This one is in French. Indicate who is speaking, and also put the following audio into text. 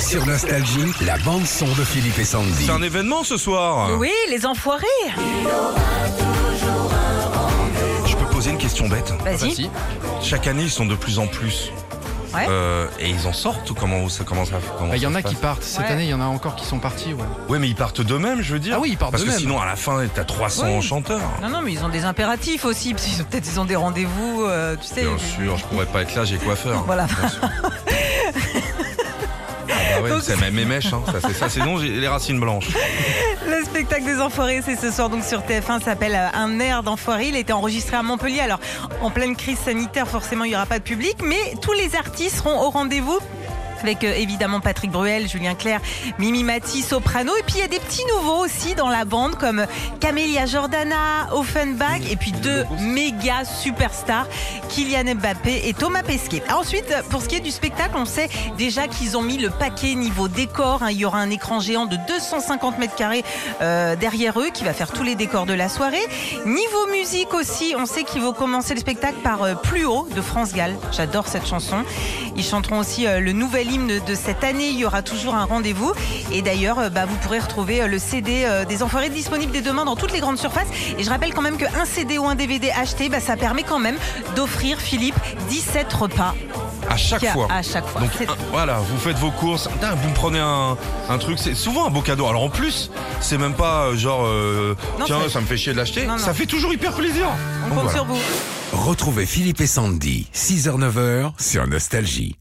Speaker 1: Sur Nostalgie, la bande son de Philippe et Sandy.
Speaker 2: C'est un événement ce soir.
Speaker 3: Oui, les enfoirés.
Speaker 2: Je peux poser une question bête.
Speaker 3: Vas-y.
Speaker 2: Chaque année, ils sont de plus en plus.
Speaker 3: Ouais.
Speaker 2: Euh, et ils en sortent ou comment ça commence à
Speaker 4: Bah, Il y en a qui partent. Cette
Speaker 3: Ouais.
Speaker 4: année, il y en a encore qui sont partis. Ouais.
Speaker 2: Ouais, mais ils partent d'eux-mêmes, je veux dire.
Speaker 4: Ah oui, ils partent
Speaker 2: Parce que
Speaker 4: d'eux-mêmes.
Speaker 2: sinon, à la fin, t'as 300
Speaker 3: Oui.
Speaker 2: chanteurs.
Speaker 3: Non, non, mais ils ont des impératifs aussi. Parce qu'ils ont- Peut-être ils ont des rendez-vous, euh, tu sais.
Speaker 2: Bien sûr, je pourrais pas être là, j'ai coiffeur.
Speaker 3: Voilà.
Speaker 2: Bien sûr. Ah ouais,
Speaker 3: Donc-
Speaker 2: c'est même mes mèches, hein. ça c'est ça. Sinon, j'ai les racines blanches.
Speaker 3: Le spectacle des Enfoirés, c'est ce soir donc sur TF1, ça s'appelle euh, Un air d'enfoiré. Il a été enregistré à Montpellier. Alors, en pleine crise sanitaire, forcément, il n'y aura pas de public, mais tous les artistes seront au rendez-vous. Avec évidemment Patrick Bruel, Julien Clerc, Mimi Mati, Soprano. Et puis il y a des petits nouveaux aussi dans la bande comme Camélia Jordana, Offenbach et puis deux méga superstars, Kylian Mbappé et Thomas Pesquet. Ensuite, pour ce qui est du spectacle, on sait déjà qu'ils ont mis le paquet niveau décor. hein. Il y aura un écran géant de 250 mètres carrés euh, derrière eux qui va faire tous les décors de la soirée. Niveau musique aussi, on sait qu'ils vont commencer le spectacle par euh, Plus haut de France Gall. J'adore cette chanson. Ils chanteront aussi euh, le nouvel hymne de cette année. Il y aura toujours un rendez-vous. Et d'ailleurs, euh, bah, vous pourrez retrouver euh, le CD euh, des Enfoirés disponible dès demain dans toutes les grandes surfaces. Et je rappelle quand même qu'un CD ou un DVD acheté, bah, ça permet quand même d'offrir Philippe 17 repas
Speaker 2: À chaque fois.
Speaker 3: à chaque fois.
Speaker 2: Donc un- voilà, vous faites vos courses, vous me prenez un, un truc, c'est souvent un beau cadeau. Alors en plus, c'est même pas genre, euh,
Speaker 3: Non,
Speaker 2: tiens, ça me fait chier de l'acheter. Ça fait toujours hyper plaisir.
Speaker 3: On
Speaker 2: Donc
Speaker 3: compte
Speaker 2: voilà.
Speaker 3: sur vous.
Speaker 1: Retrouvez Philippe et Sandy, 6h-9h sur Nostalgie.